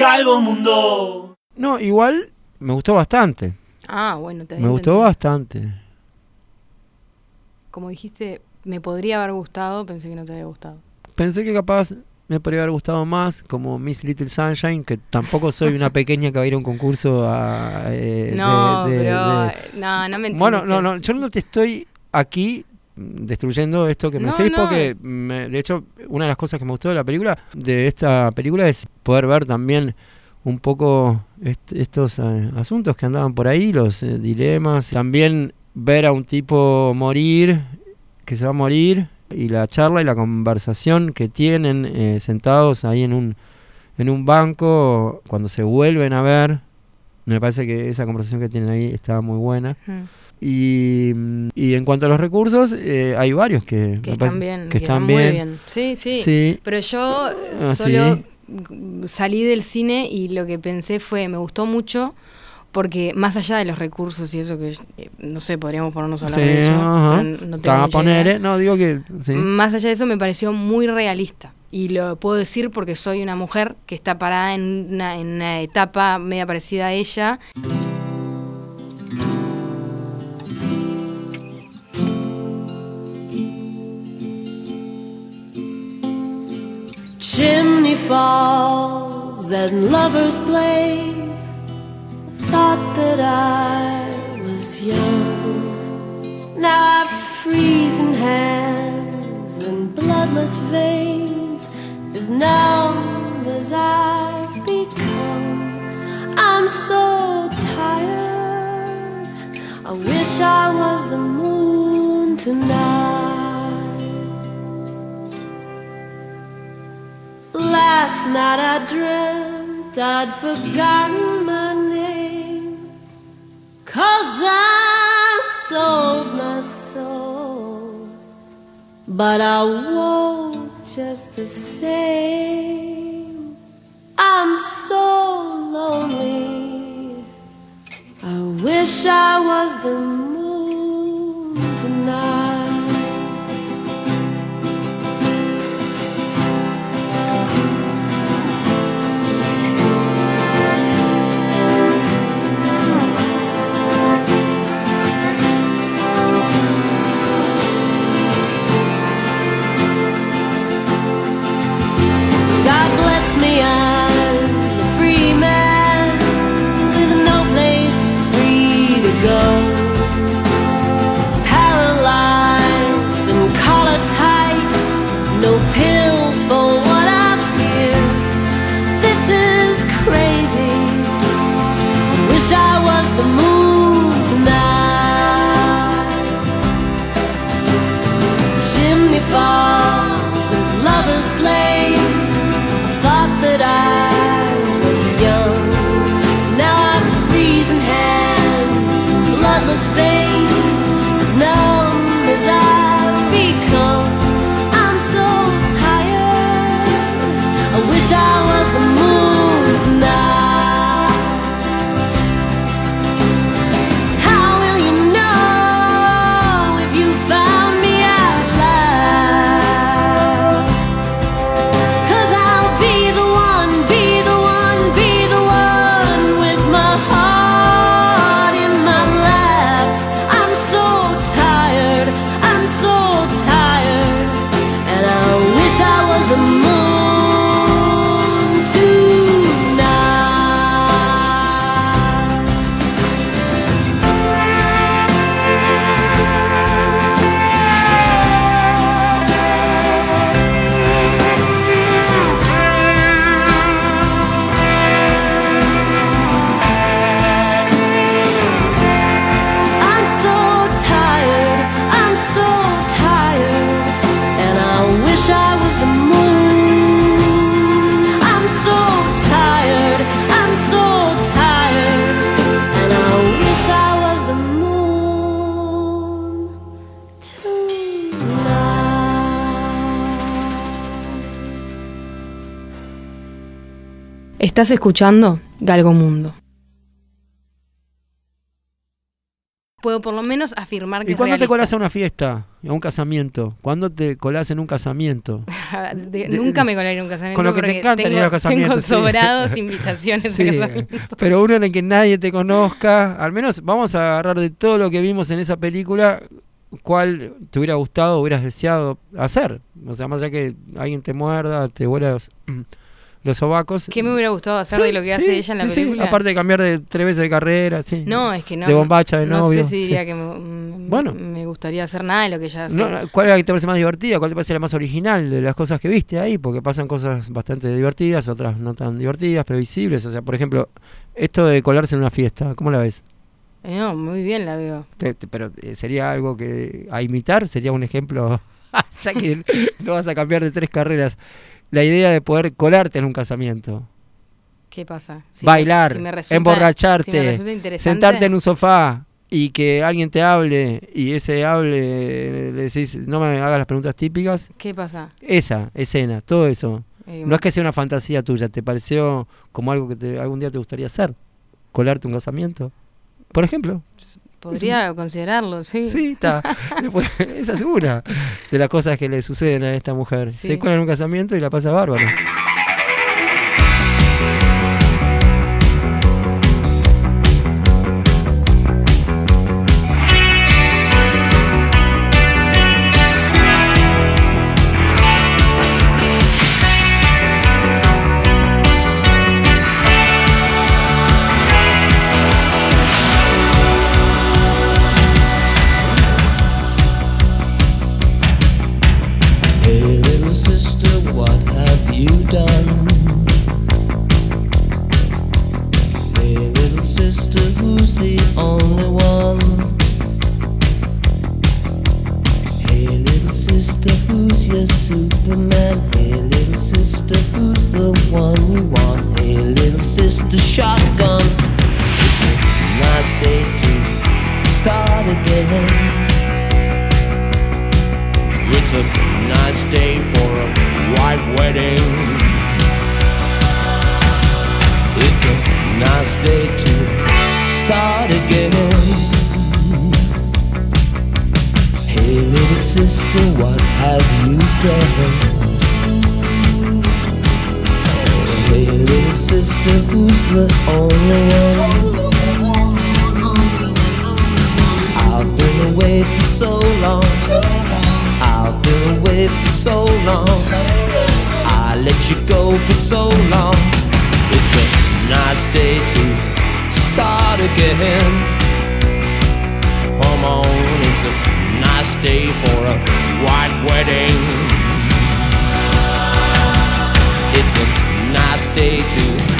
Galgo Mundo. No, igual me gustó bastante. Ah, bueno, te Me gustó bastante. Como dijiste, me podría haber gustado, pensé que no te había gustado. Pensé que capaz me podría haber gustado más, como Miss Little Sunshine, que tampoco soy una pequeña que va a ir a un concurso a, eh, No, de- de- pero. de- No, no me Bueno, no, entendiste. no, yo no te estoy aquí destruyendo esto que me No, decís no. porque me- de hecho una de las cosas que me gustó de la película de esta película es poder ver también un poco est- estos eh, asuntos que andaban por ahí los eh, dilemas también ver a un tipo morir que se va a morir y la charla y la conversación que tienen eh, sentados ahí en un en un banco cuando se vuelven a ver me parece que esa conversación que tienen ahí estaba muy buena. Y, y en cuanto a los recursos, eh, hay varios que, Que están bien, que están muy bien. Sí, sí. Sí. Pero yo Ah, solo sí. salí del cine y lo que pensé fue, me gustó mucho porque más allá de los recursos y eso que, eh, no sé, podríamos ponernos a hablar Sí, de eso. ajá. no tengo Te van a mucha poner, idea. No, digo que. Más allá de eso me pareció muy realista. Y lo puedo decir porque soy una mujer que está parada en una, en una etapa media parecida a ella. Falls and lovers blaze. Thought that I was young. Now I've freezing hands and bloodless veins, as numb as I've become. I'm so tired. I wish I was the moon tonight. Last night I dreamt I'd forgotten my name. Cause I sold my soul. But I won't just the same. I'm so lonely. I wish I was the moon tonight. Estás escuchando Galgo Mundo. puedo por lo menos afirmar que ¿Y es cuándo te colás a una fiesta? A un casamiento. ¿Cuándo te colás en un casamiento? De- de- nunca me colaría en un casamiento. Con lo que te encanta ir tengo, a los casamientos, Tengo sí. sobrados invitaciones Sí, a casamientos. pero uno en el que nadie te conozca. Al menos vamos a agarrar de todo lo que vimos en esa película, cuál te hubiera gustado hubieras deseado hacer. O sea, más allá que alguien te muerda, te vuela los, sobacos. ¿Qué me hubiera gustado hacer Sí, de lo que sí, hace ella en la sí, sí. película? Aparte de cambiar de tres veces de carrera, sí. no, es que no. de bombacha, de no novio, sé si diría que me, mm, Bueno. me gustaría hacer nada de lo que ella hace. No, no, ¿Cuál es la que te parece más divertida? ¿Cuál te parece la más original de las cosas que viste ahí? Porque pasan cosas bastante divertidas, otras no tan divertidas, previsibles. O sea, por ejemplo, esto de colarse en una fiesta, ¿cómo la ves? Eh, no, muy bien la veo. Te- te- pero eh, sería algo que a imitar, sería un ejemplo, ya que no vas a cambiar de tres carreras. La idea de poder colarte en un casamiento, ¿Qué pasa? Si bailar, me- si me resulta- emborracharte, si me sentarte en un sofá y que alguien te hable y ese hable le decís, no me hagas las preguntas típicas. ¿Qué pasa? Esa escena, todo eso. Eh, No es que sea una fantasía tuya, ¿te pareció como algo que te- algún día te gustaría hacer? ¿Colarte un casamiento? Por ejemplo. Podría considerarlo, sí. Sí, está. Esa es una de las cosas que le suceden a esta mujer. Sí. Se cola en un casamiento y la pasa bárbaro. Sister, shotgun. It's a nice day to start again. It's a nice day for a white wedding. It's a nice day to start again. Hey, little sister, what have you done? Hey, little sister, who's the only one? I've been away for so long. I've been away for so long. I let you go for so long. It's a nice day to start again. Come on, it's a nice day for a white wedding. It's a nice day to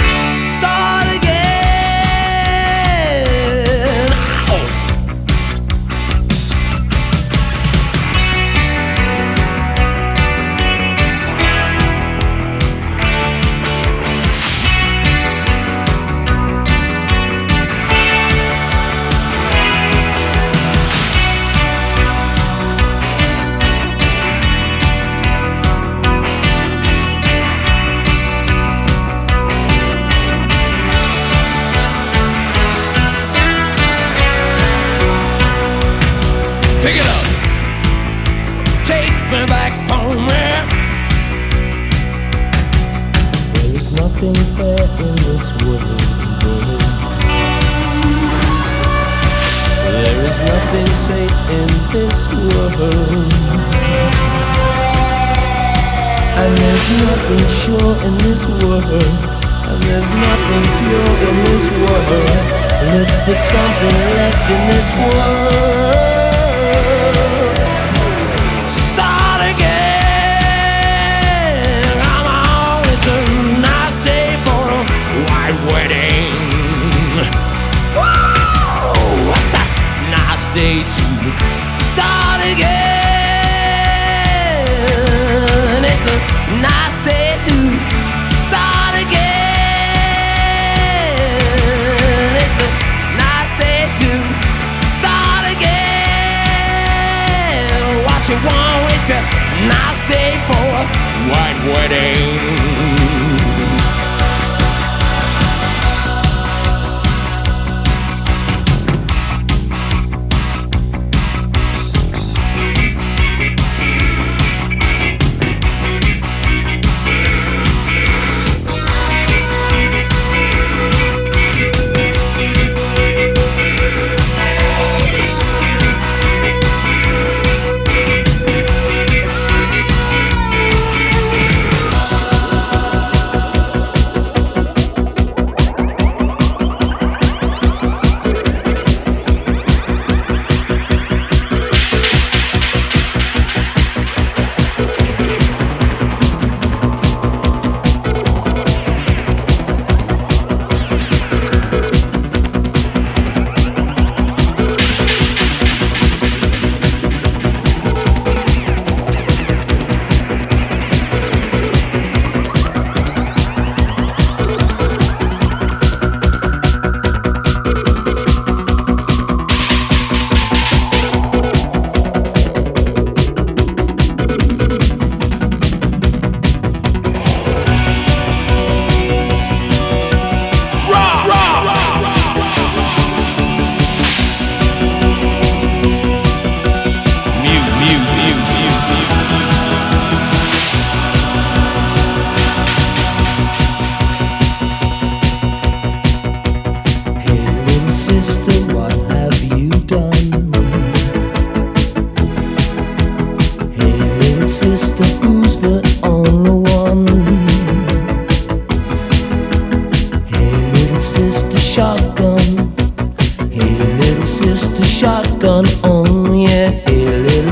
day to start again. It's a nice day to start again. It's a nice day to start again. What you want with a nice day for a white wedding.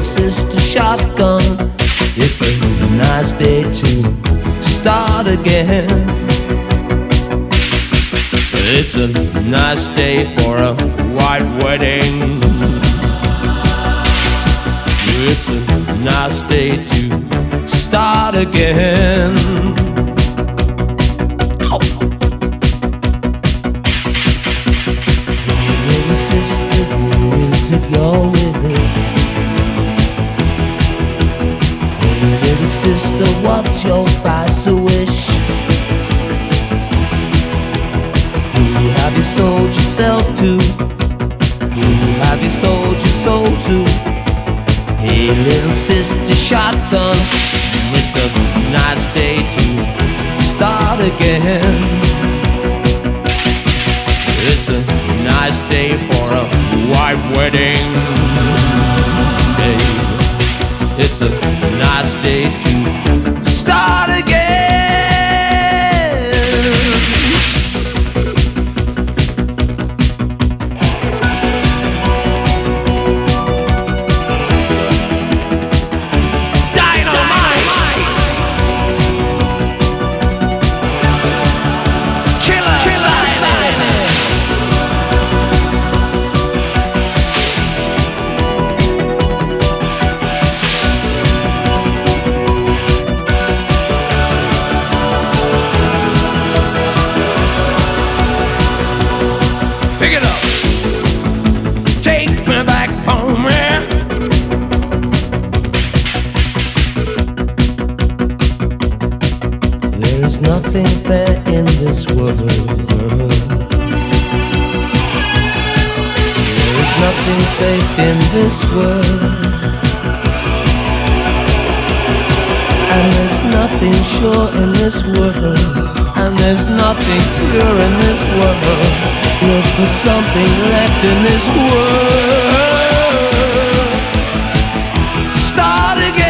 Sister shotgun. It's a nice day to start again. It's a nice day for a white wedding. It's a nice day to start again. Little sister, who is it you're sold yourself to? Who have you sold your soul to? Hey, little sister shotgun, it's a nice day to start again. It's a nice day for a white wedding day. It's a nice day to start again. Start again.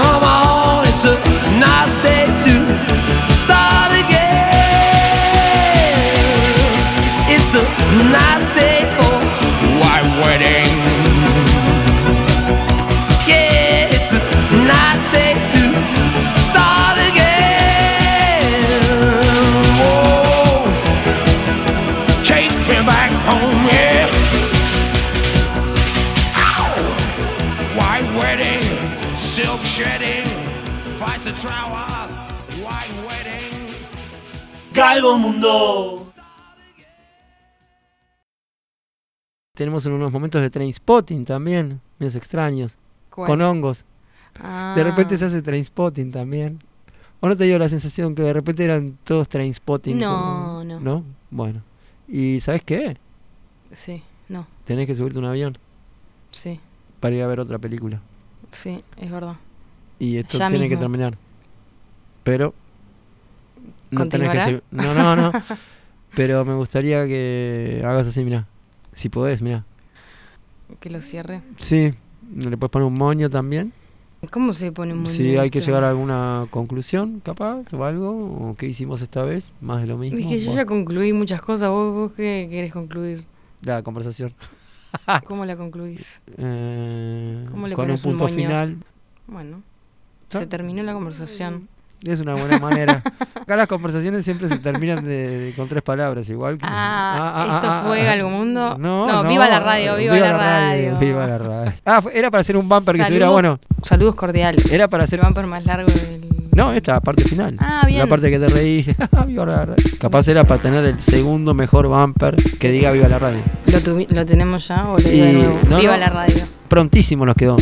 Come on, it's a nice day to start again. It's a nice Mundo. Tenemos en unos momentos de train spotting también, medios extraños, ¿Cuál? con hongos. Ah. De repente se hace train spotting también. ¿O no te dio la sensación que de repente eran todos train spotting? No, no. ¿No? Bueno. ¿Y sabes qué? Sí, no, Tenés que subirte a un avión sí, para ir a ver otra película. sí, es verdad. Y esto Ya tiene que terminar. Pero. No tenés que No, no, no. Pero me gustaría que hagas así, mira. Si podés, mira. Que lo cierre. Sí, le puedes poner un moño también. ¿Cómo se pone un Si hay que llegar a alguna conclusión, capaz, o algo. O qué hicimos esta vez, más de lo mismo. Es que yo ya concluí muchas cosas. ¿Vos, vos qué querés concluir? La conversación. ¿Cómo la concluís? Eh, ¿Cómo le con un punto moño? final. Bueno, Ah. se terminó la conversación. Es una buena manera. Acá las conversaciones siempre se terminan de, de- con tres palabras, igual que. Ah, ¿esto fue Galgo Mundo? No, No, no, viva la radio, viva la radio. Viva la radio. Ah, era para hacer un bumper que estuviera bueno. Saludos cordiales. Era para El hacer. bumper más largo del... No, esta parte final. Ah, bien. La parte que te reí. viva la radio. Capaz era para tener el segundo mejor bumper que diga Viva la radio. ¿Lo, lo tenemos ya o lo digo de Y- nuevo? no, Viva la radio. Prontísimo nos quedó.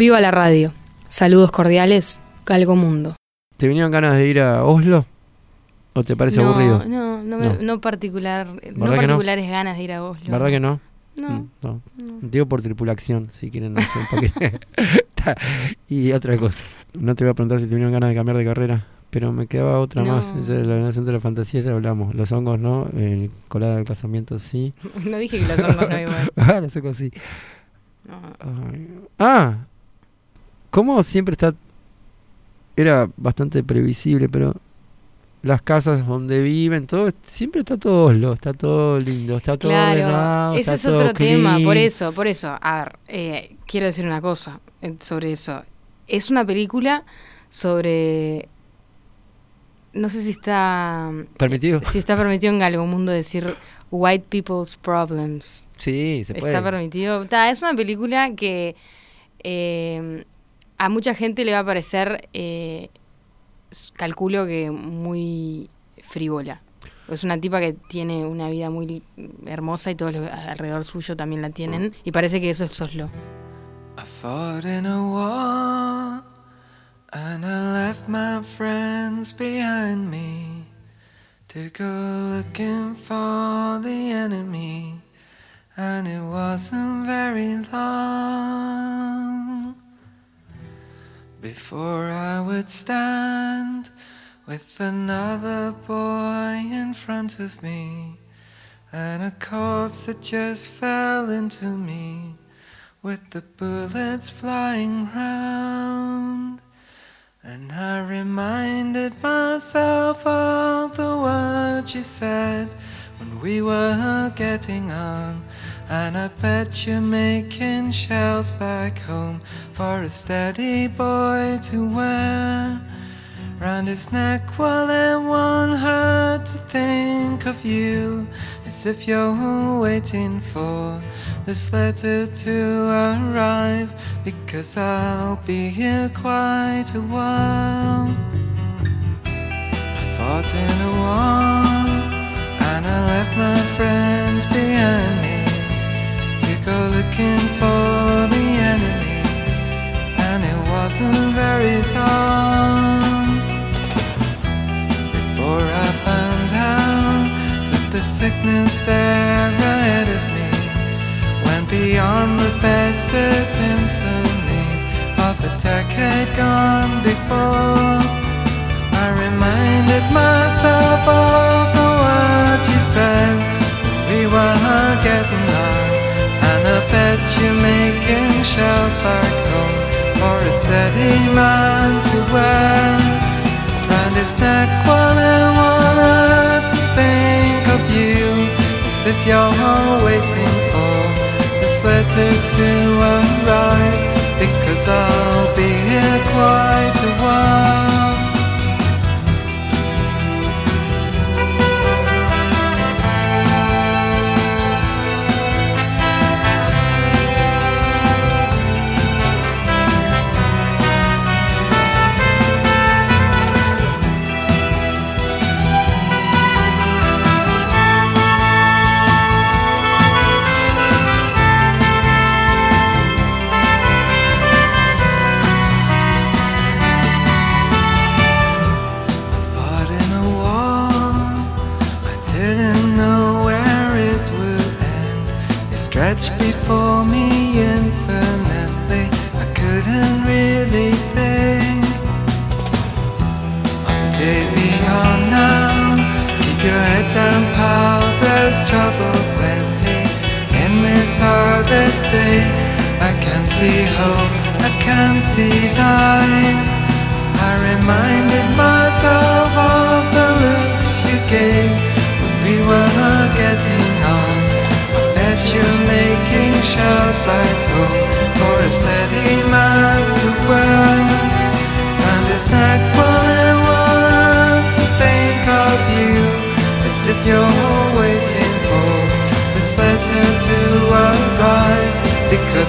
Viva la radio. Saludos cordiales, Galgo Mundo. ¿Te vinieron ganas de ir a Oslo? ¿O te parece no, aburrido? No, no, No. no particular, no particulares ganas de ir a Oslo. ¿Verdad que no? No. Mm, no. Digo por tripulación, si quieren hacer un poquito. Ta, y otra cosa. No te voy a preguntar si te vinieron ganas de cambiar de carrera, pero me quedaba otra más. Esa de la nación de la fantasía ya hablamos. Los hongos no, el colada del casamiento sí. No dije que los hongos no igual. ah, los hongos sí. Ah, ¿cómo siempre está? Era bastante previsible, pero las casas donde viven, todo, siempre está todo Oslo, está todo lindo, está todo Claro, ordenado, ese está es todo otro tema, por eso, por eso. A ver, eh, quiero decir una cosa eh, sobre eso. Es una película sobre... No sé si está... ¿Permitido? Si está permitido en Galgo Mundo decir white people's problems. Sí, se puede. Está permitido. Ta, es una película que eh, a mucha gente le va a parecer, eh, calculo que muy frívola. Es una tipa que tiene una vida muy hermosa y todos los alrededor suyo también la tienen. Y parece que eso es Oslo. I fought in a war and I left my friends behind me to go looking for the enemy. And it wasn't very long before I would stand with another boy in front of me and a corpse that just fell into me with the bullets flying round. And I reminded myself of the words you said when we were getting on. And I bet you're making shells back home for a steady boy to wear. round his neck while everyone had to think of you as if you're waiting for this letter to arrive because I'll be here quite a while. I fought in a war and I left my friends looking for the enemy, and it wasn't very long before I found out that the sickness there ahead of me went beyond the bedsit infamy of a decade gone before. I reminded myself of the words you said we were getting on, bet you're making shells back home. For a steady man to wear? Round his neck I wanted to think of you? As if you're waiting for this letter to arrive because I'll be here quite a while.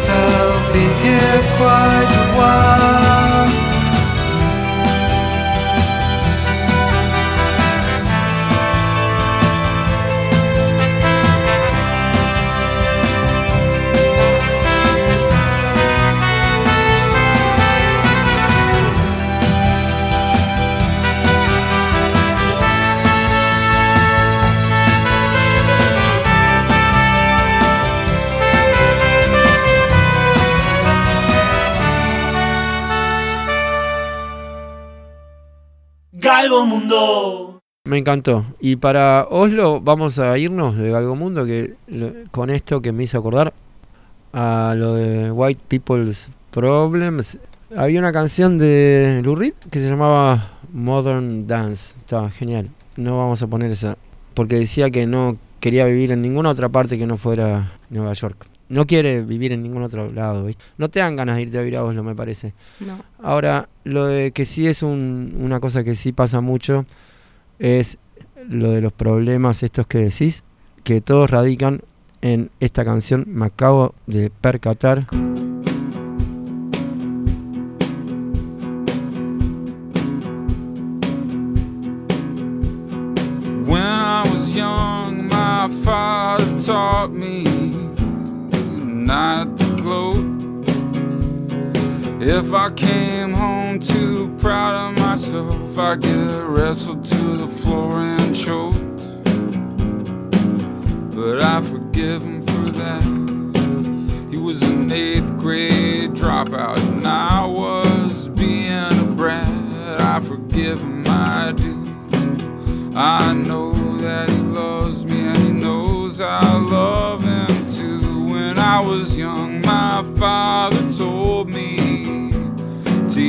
Because Me encantó. Y para Oslo vamos a irnos de Galgo Mundo, que con esto que me hizo acordar a lo de White People's Problems. Había una canción de Lou Reed que se llamaba Modern Dance. Estaba genial. No vamos a poner esa. Porque decía que no quería vivir en ninguna otra parte que no fuera Nueva York. No quiere vivir en ningún otro lado. ¿viste? No te dan ganas de irte a vivir a Oslo, me parece. No. Ahora, lo de que sí es un- una cosa que sí pasa mucho es lo de los problemas estos que decís, que todos radican en esta canción. Me acabo de percatar. Taught me not to. If I came home myself, I'd get wrestled to the floor and choked. But I forgive him for that. He was an eighth grade dropout, and I was being a brat. I forgive him, I do. I know that he loves me and he knows I love him too. When I was young, my father told me to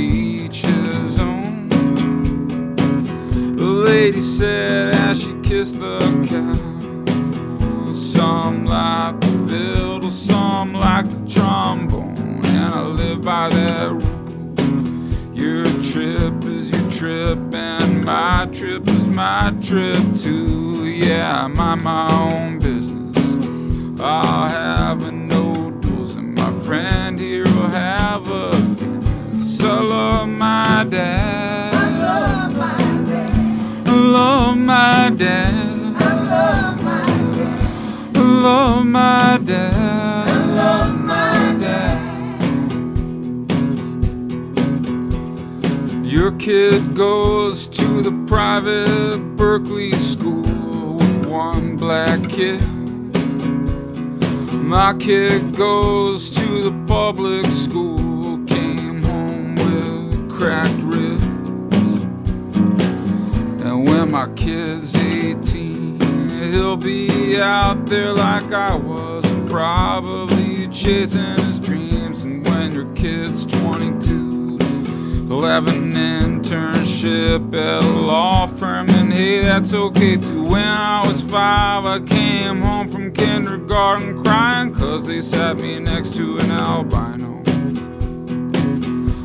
lady said as she kissed the cow, some like the fiddle, some like the trombone, and I live by that rule. Your trip is your trip, and my trip is my trip too. Yeah, I mind my own business. I'll have a no and my friend here will have a. So I love my dad. Love my dad. I love my dad. I love my dad. I love my dad. Your kid goes to the private Berkeley school with one black kid. My kid goes to the public school, came home with cracked ribs. When my kid's 18, he'll be out there like I was, probably chasing his dreams. And when your kid's 22, he'll have an internship at a law firm. And hey, that's okay too. When I was five, I came home from kindergarten crying, cause they sat me next to an albino.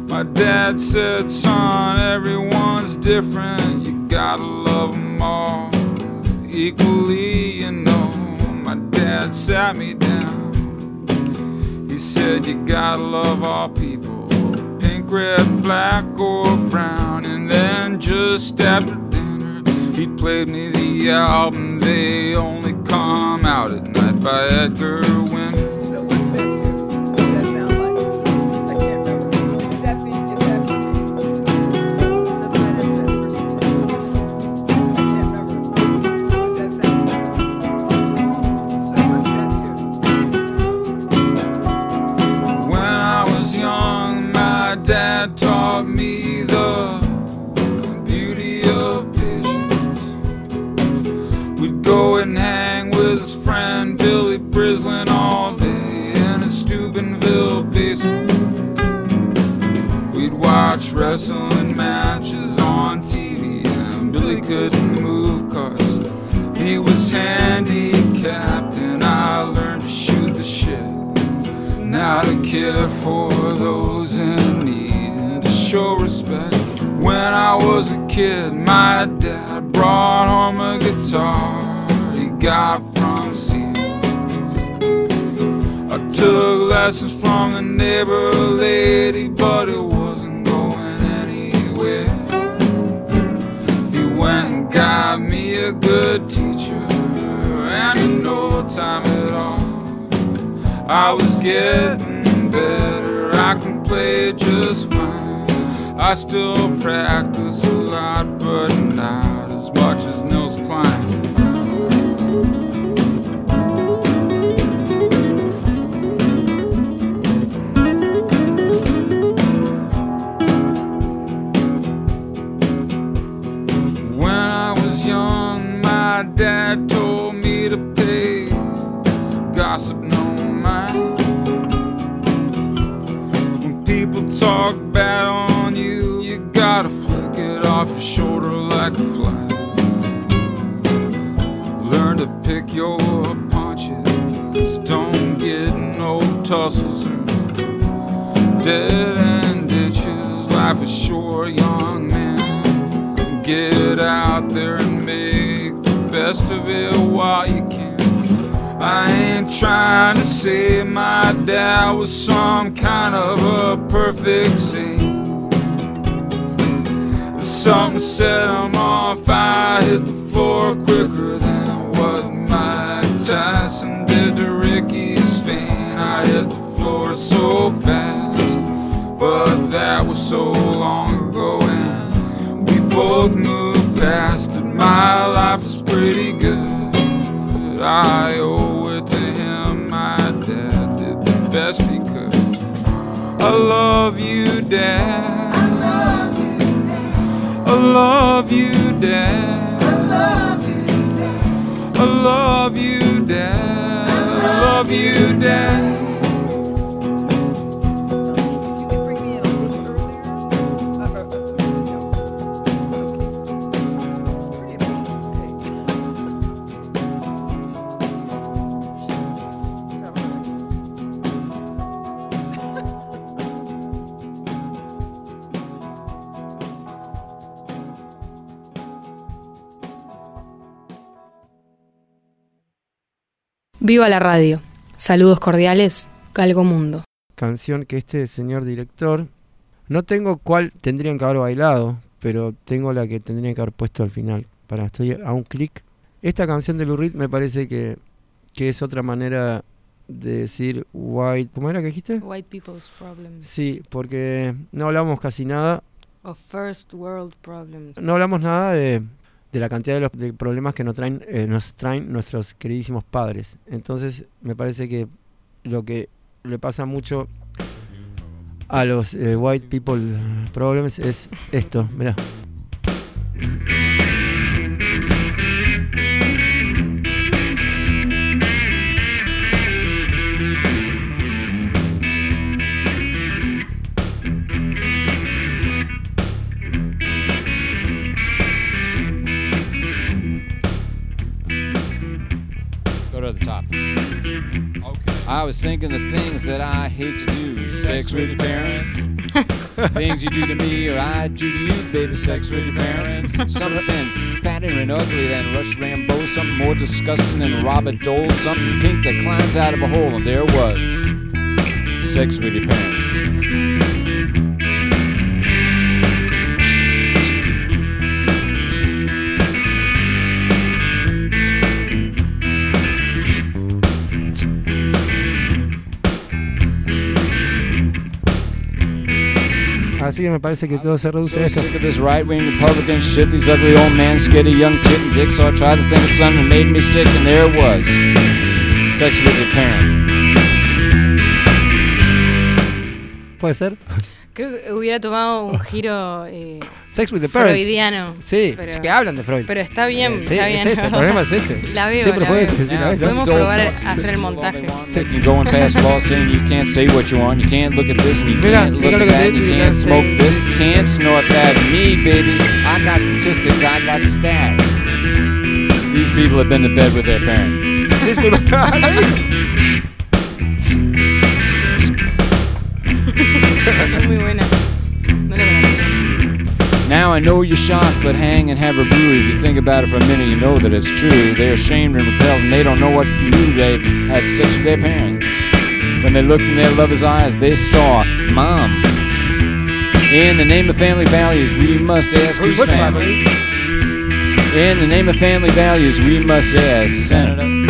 My dad said, son, everyone's different. Gotta love them all equally, you know. My dad sat me down. He said, You gotta love all people, pink, red, black, or brown. And then just after dinner, he played me the album They Only Come Out at Night by Edgar Winter. Dad taught me the beauty of patience. We'd go and hang with his friend Billy Brislin all day in a Steubenville basement. We'd watch wrestling matches on TV, and Billy couldn't move cause he was handicapped, and I learned to shoot the shit Now to care for those in show respect. When I was a kid, my dad brought home a guitar he got from Sears. I took lessons from the neighbor lady, but it wasn't going anywhere. He went and got me a good teacher, and in no time at all. I was getting better, I can play just fine. I still practice a lot, but not as much as Nels Cline. When I was young, my dad told me to pay gossip no mind. When people talk bad on your shoulder like a fly. Learn to pick your punches, don't get no tussles or dead end ditches. Life is short, young man. Get out there and make the best of it while you can. I ain't trying to say my dad was some kind of a perfect saint. Something set him off, I hit the floor quicker than what Mike Tyson did to Ricky Spain. I hit the floor so fast, but that was so long ago, and we both moved past it. My life is pretty good. I owe it to him. My dad did the best he could. I love you, Dad. I love you, Dad. I love you, Dad. I love you, Dad. I love you, Dad. Viva la radio. Saludos cordiales, Galgo Mundo. canción que este señor director, no tengo cuál tendrían que haber bailado, pero tengo la que tendrían que haber puesto al final. Para, estoy a un clic. Esta canción de Lou Reed me parece que, que es otra manera de decir white. ¿Cómo era que dijiste? White people's problems. Sí, porque no hablamos casi nada, Of first world problems. no hablamos nada de, de la cantidad de, los, de problemas que nos traen, eh, nos traen nuestros queridísimos padres. Entonces, me parece que lo que le pasa mucho a los eh, white people problems es esto, mirá. I was thinking the things that I hate to do. Sex with your parents. things you do to me or I do to you, baby. Sex with your parents. Something fatter and ugly than Rush Limbaugh. Something more disgusting than Robert Dole. Something pink that climbs out of a hole. And there it was. Sex with your parents. Así que me parece que todo se reduce a esto. sick of this right wing Republican shit, these ugly old men scared of young tit and dick. So I tried to think of something that made me sick, and there it was. Sex with your parents. ¿Puede ser? Creo que hubiera tomado un giro freudiano. Sí, pero, es que hablan de Freud. Pero está bien, eh, está bien. Es este, el problema es este. La veo, Siempre la fue veo. Este, probar a hacer el montaje. Mira. These people have been to bed with their parents. These people, Now I know you're shocked, but hang and have a brew. If you think about it for a minute, you know that it's true. They're ashamed and repelled, and they don't know what to do. They've had sex with their parent. When they looked in their lover's eyes, they saw mom. In the name of family values, we must ask who's family. In the name of family values, we must ask Senator.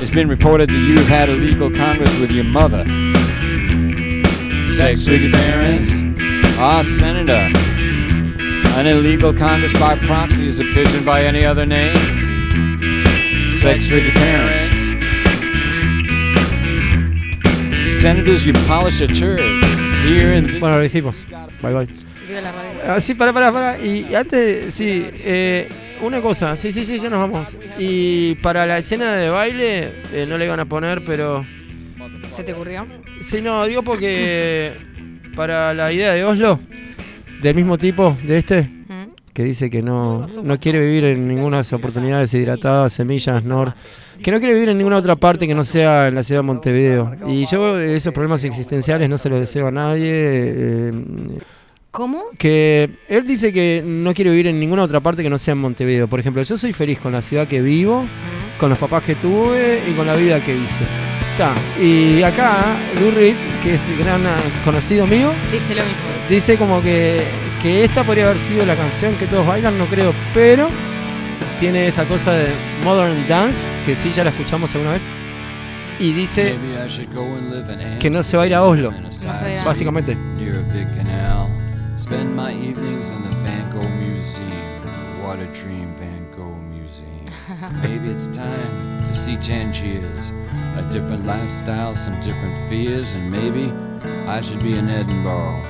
It's been reported that you have had a legal congress with your mother. Sex with your parents? Ah, Senator. An illegal congress by proxy is a pigeon by any other name. Sex with your parents. Senators, you polish a turd. Here in the Bueno, lo hicimos. Bye bye. Ah, sí, para, para, para. Y antes, sí, eh, una cosa. Sí, sí, sí, ya nos vamos. Y para la escena de baile, eh, no le iban a poner, pero. ¿Se te ocurrió? Sí, no, digo porque. Para la idea de Oslo, del mismo tipo de este, que dice que no, no quiere vivir en ninguna oportunidades hidratadas, semillas, nor, que no quiere vivir en ninguna otra parte que no sea en la ciudad de Montevideo. Y yo esos problemas existenciales no se los deseo a nadie. eh, ¿Cómo? que él dice que no quiere vivir en ninguna otra parte que no sea en Montevideo. Por ejemplo, yo soy feliz con la ciudad que vivo, con los papás que tuve y con la vida que hice. Está. Y acá, Lou Reed, que es gran conocido mío, Dice lo mismo. dice como que, que esta podría haber sido la canción que todos bailan, no creo, pero tiene esa cosa de Modern Dance, que sí ya la escuchamos alguna vez, y dice Maybe I should go and live in que no se va a ir a Oslo, a básicamente. Spend my evenings in the Van Gogh Museum. What a dream, Van. Maybe it's time to see Tangiers. A different lifestyle, some different fears, and maybe I should be in Edinburgh.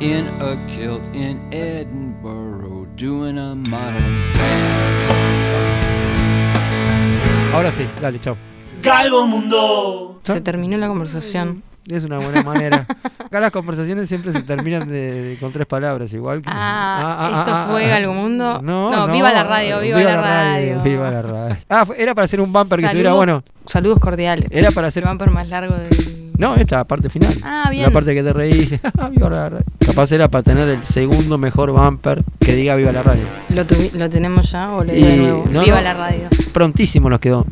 In a kilt in Edinburgh, doing a modern dance. Ahora sí, dale, chao. Galgo Mundo. Se terminó la conversación. Es una buena manera. Acá las conversaciones siempre se terminan de- de- con tres palabras, igual que. Ah, ¿esto fue Galgo Mundo? No, No, no, viva la radio, viva la radio. Viva la radio. Ah, era para hacer un bumper que estuviera bueno. Saludos cordiales. Era para hacer El bumper más largo del No, esta parte final. Ah, bien. La parte que te reís. viva la radio. Capaz era para tener el segundo mejor bumper que diga viva la radio. ¿Lo, lo tenemos ya o le digo de nuevo? no, Viva la radio. Prontísimo nos quedó.